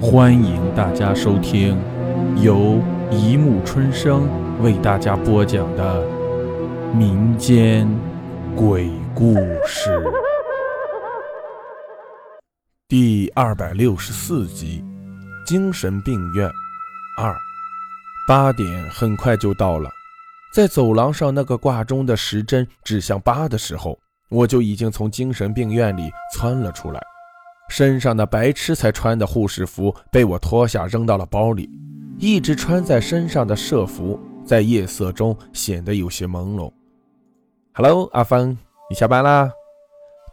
欢迎大家收听由一木春生为大家播讲的民间鬼故事第二百六十四集《精神病院二》。八点很快就到了，在走廊上那个挂钟的时针指向八的时候，我就已经从精神病院里窜了出来。身上的白痴才穿的护士服被我脱下扔到了包里，一直穿在身上的社服在夜色中显得有些朦胧。Hello，阿芳，你下班啦？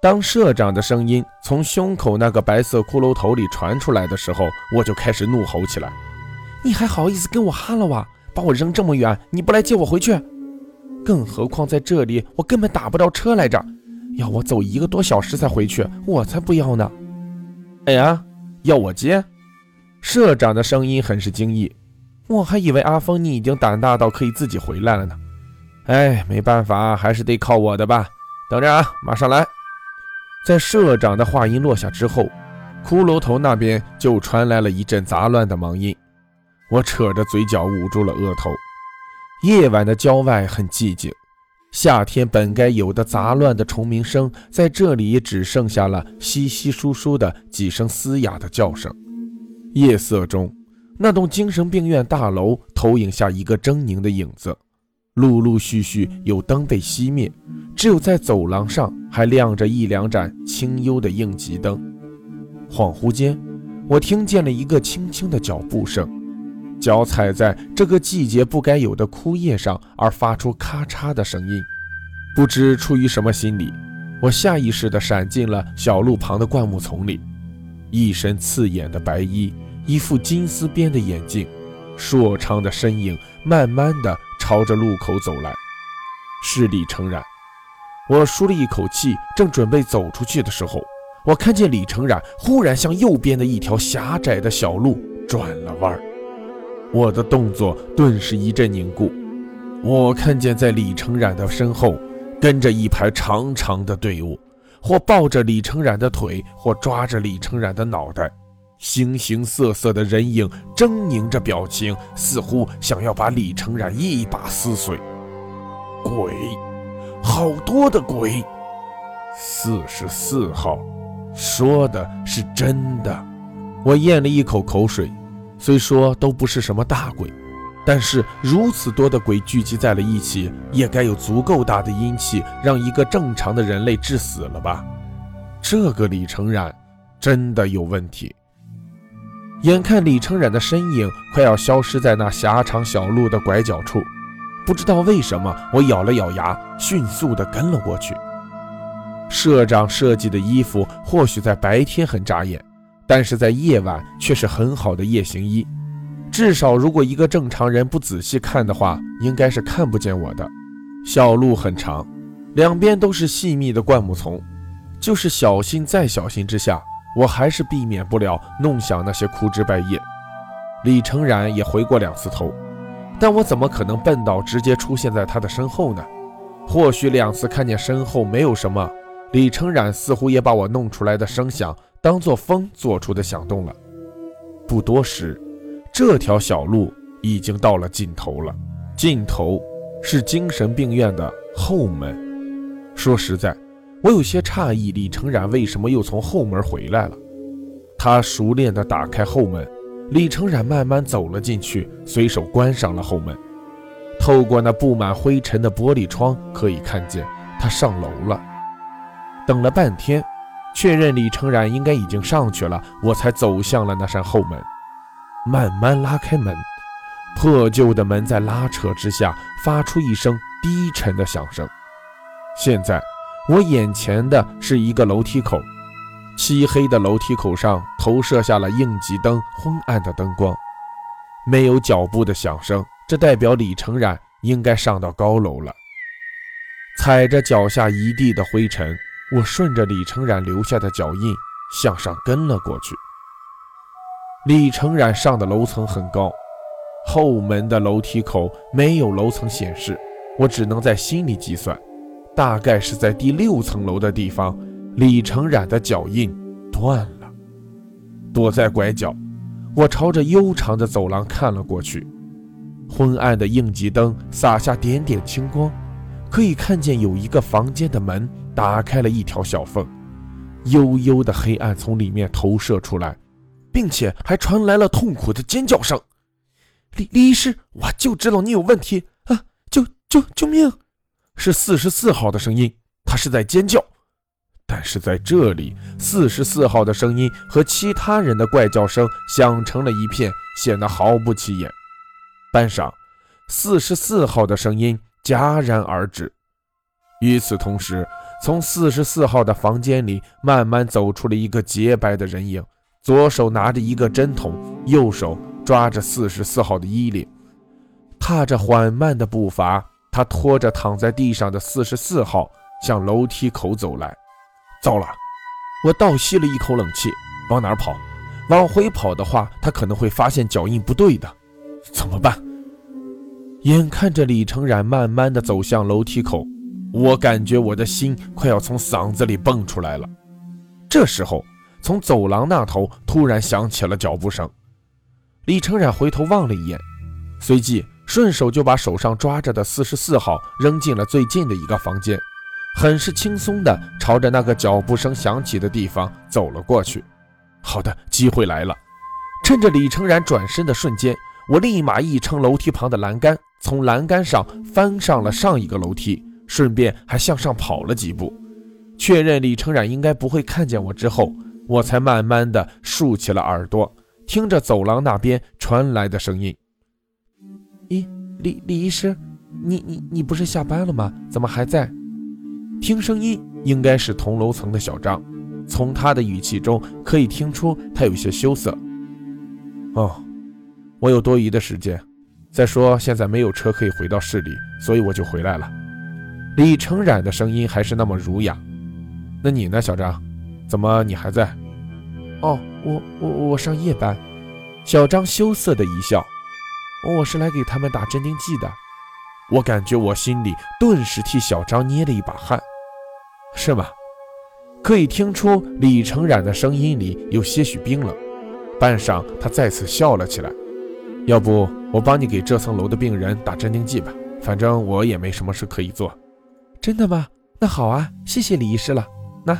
当社长的声音从胸口那个白色骷髅头里传出来的时候，我就开始怒吼起来：“你还好意思跟我哈喽啊？把我扔这么远，你不来接我回去？更何况在这里我根本打不着车来着，要我走一个多小时才回去，我才不要呢！”哎呀，要我接？社长的声音很是惊异，我还以为阿峰你已经胆大到可以自己回来了呢。哎，没办法，还是得靠我的吧。等着啊，马上来。在社长的话音落下之后，骷髅头那边就传来了一阵杂乱的忙音。我扯着嘴角捂住了额头。夜晚的郊外很寂静。夏天本该有的杂乱的虫鸣声，在这里只剩下了稀稀疏疏的几声嘶哑的叫声。夜色中，那栋精神病院大楼投影下一个狰狞的影子，陆陆续续有灯被熄灭，只有在走廊上还亮着一两盏清幽的应急灯。恍惚间，我听见了一个轻轻的脚步声。脚踩在这个季节不该有的枯叶上，而发出咔嚓的声音。不知出于什么心理，我下意识地闪进了小路旁的灌木丛里。一身刺眼的白衣，一副金丝边的眼镜，硕长的身影慢慢地朝着路口走来。是李成染。我舒了一口气，正准备走出去的时候，我看见李成染忽然向右边的一条狭窄的小路转了弯儿。我的动作顿时一阵凝固，我看见在李成染的身后跟着一排长长的队伍，或抱着李成染的腿，或抓着李成染的脑袋，形形色色的人影狰狞着表情，似乎想要把李成染一把撕碎。鬼，好多的鬼！四十四号，说的是真的。我咽了一口口水。虽说都不是什么大鬼，但是如此多的鬼聚集在了一起，也该有足够大的阴气，让一个正常的人类致死了吧？这个李成染真的有问题。眼看李成染的身影快要消失在那狭长小路的拐角处，不知道为什么，我咬了咬牙，迅速地跟了过去。社长设计的衣服或许在白天很扎眼。但是在夜晚却是很好的夜行衣，至少如果一个正常人不仔细看的话，应该是看不见我的。小路很长，两边都是细密的灌木丛，就是小心再小心之下，我还是避免不了弄响那些枯枝败叶。李成染也回过两次头，但我怎么可能笨到直接出现在他的身后呢？或许两次看见身后没有什么，李成染似乎也把我弄出来的声响。当做风做出的响动了。不多时，这条小路已经到了尽头了。尽头是精神病院的后门。说实在，我有些诧异，李成染为什么又从后门回来了？他熟练地打开后门，李成染慢慢走了进去，随手关上了后门。透过那布满灰尘的玻璃窗，可以看见他上楼了。等了半天。确认李成染应该已经上去了，我才走向了那扇后门，慢慢拉开门。破旧的门在拉扯之下发出一声低沉的响声。现在我眼前的是一个楼梯口，漆黑的楼梯口上投射下了应急灯昏暗的灯光。没有脚步的响声，这代表李成染应该上到高楼了。踩着脚下一地的灰尘。我顺着李成染留下的脚印向上跟了过去。李成染上的楼层很高，后门的楼梯口没有楼层显示，我只能在心里计算，大概是在第六层楼的地方。李成染的脚印断了，躲在拐角，我朝着悠长的走廊看了过去，昏暗的应急灯洒下点点青光，可以看见有一个房间的门打开了一条小缝，幽幽的黑暗从里面投射出来，并且还传来了痛苦的尖叫声。李李医师，我就知道你有问题啊！救救救命！是四十四号的声音，他是在尖叫。但是在这里，四十四号的声音和其他人的怪叫声响成了一片，显得毫不起眼。半晌，四十四号的声音戛然而止。与此同时，从四十四号的房间里慢慢走出了一个洁白的人影，左手拿着一个针筒，右手抓着四十四号的衣领，踏着缓慢的步伐，他拖着躺在地上的四十四号向楼梯口走来。糟了！我倒吸了一口冷气，往哪儿跑？往回跑的话，他可能会发现脚印不对的，怎么办？眼看着李成冉慢慢的走向楼梯口，我感觉我的心快要从嗓子里蹦出来了。这时候，从走廊那头突然响起了脚步声。李成染回头望了一眼，随即顺手就把手上抓着的四十四号扔进了最近的一个房间。很是轻松地朝着那个脚步声响起的地方走了过去。好的，机会来了！趁着李成然转身的瞬间，我立马一撑楼梯旁的栏杆，从栏杆上翻上了上一个楼梯，顺便还向上跑了几步。确认李成冉应该不会看见我之后，我才慢慢的竖起了耳朵，听着走廊那边传来的声音。咦，李李医师，你你你不是下班了吗？怎么还在？听声音应该是同楼层的小张，从他的语气中可以听出他有些羞涩。哦，我有多余的时间，再说现在没有车可以回到市里，所以我就回来了。李成染的声音还是那么儒雅。那你呢，小张？怎么你还在？哦，我我我上夜班。小张羞涩的一笑，我是来给他们打镇定剂的。我感觉我心里顿时替小张捏了一把汗，是吗？可以听出李成染的声音里有些许冰冷。半晌，他再次笑了起来。要不我帮你给这层楼的病人打镇定剂吧，反正我也没什么事可以做。真的吗？那好啊，谢谢李医师了。那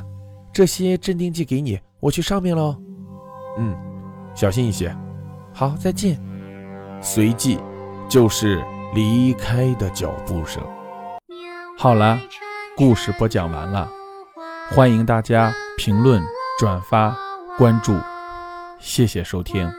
这些镇定剂给你，我去上面喽。嗯，小心一些。好，再见。随即就是。离开的脚步声。好了，故事播讲完了，欢迎大家评论、转发、关注，谢谢收听。